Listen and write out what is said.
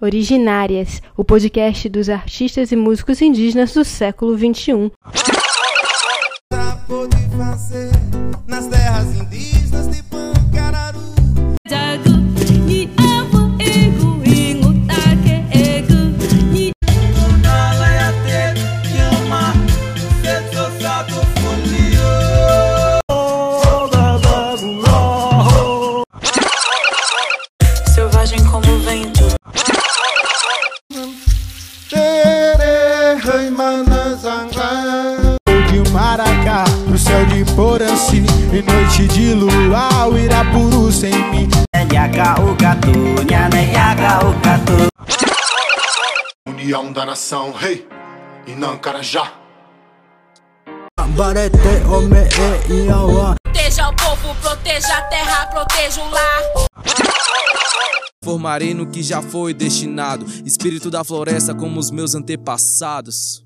Originárias, o podcast dos artistas e músicos indígenas do século XXI. Nas terras indígenas de como o vento. de Maracá Pro céu de Poranci Em noite de luau o Irapuru sem mim União da nação, rei, hey, Inancarajá. Barete, ome, e, iauá Proteja o povo, proteja a terra, proteja o lar. Formarei no que já foi destinado, espírito da floresta como os meus antepassados.